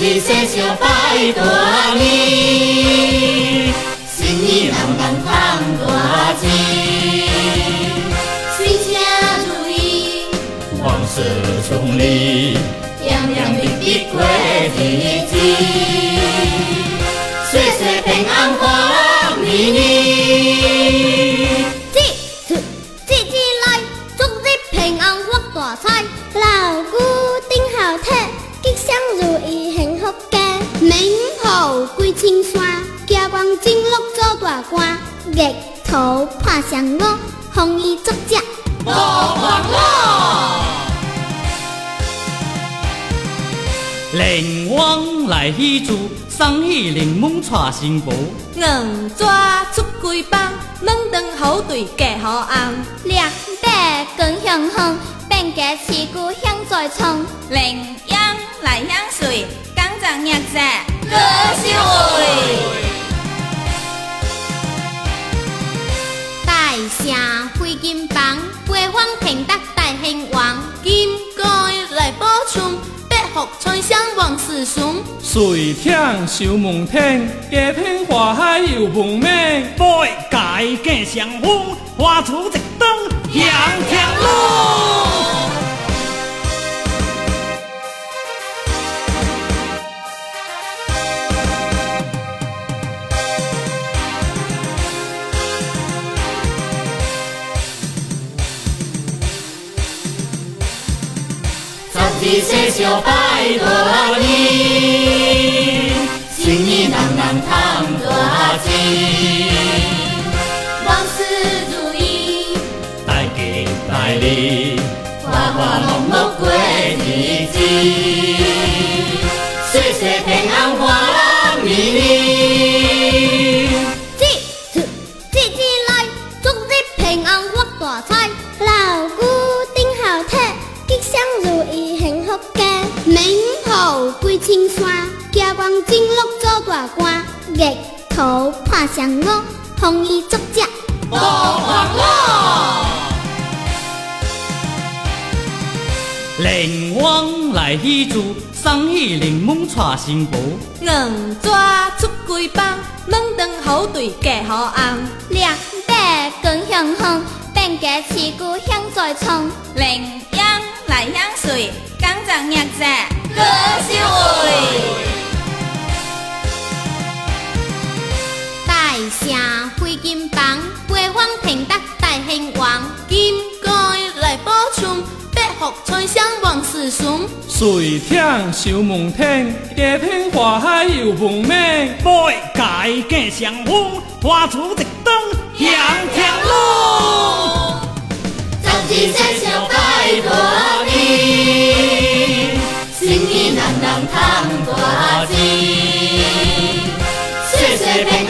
日细小拜大年，新年人人赚大钱，新车如意，万事顺利，归青山，家光金鹿做大官，日头怕祥我，红衣作者。无烦恼，灵王来喜祝，送喜临门带新妇。硬抓出几棒，门当户对嫁好翁。两白更向红，变家持久享在床。羚羊来享水，刚正日子歌笑会，大声飞金棒，八方平得大兴王。金盖来补充，百福春香万事顺。水天修梦天，家庭花海又梦美。八界吉祥风，花出一灯向天路。小拜大年，新年人人赚大钱，万事如意，大吉大利，花花乐乐过日子，岁岁平安欢年年。节节节节来，祝日平安发大财，老古顶名号归青山，家光金鹿做大官，日头破祥五，红衣作者。无烦恼，灵王来喜祝，送喜临门娶新妇。硬抓出几棒，门当户对嫁好翁。两白更向风，变家持久享在床。羚羊来享水，刚正日子歌笑会，大声飞金棒，八方平达大兴王。金盖来补充，百福春香万事顺。水天修梦天，家庭花海又梦美。八界吉祥风，花出一灯人人通大钱，岁岁平。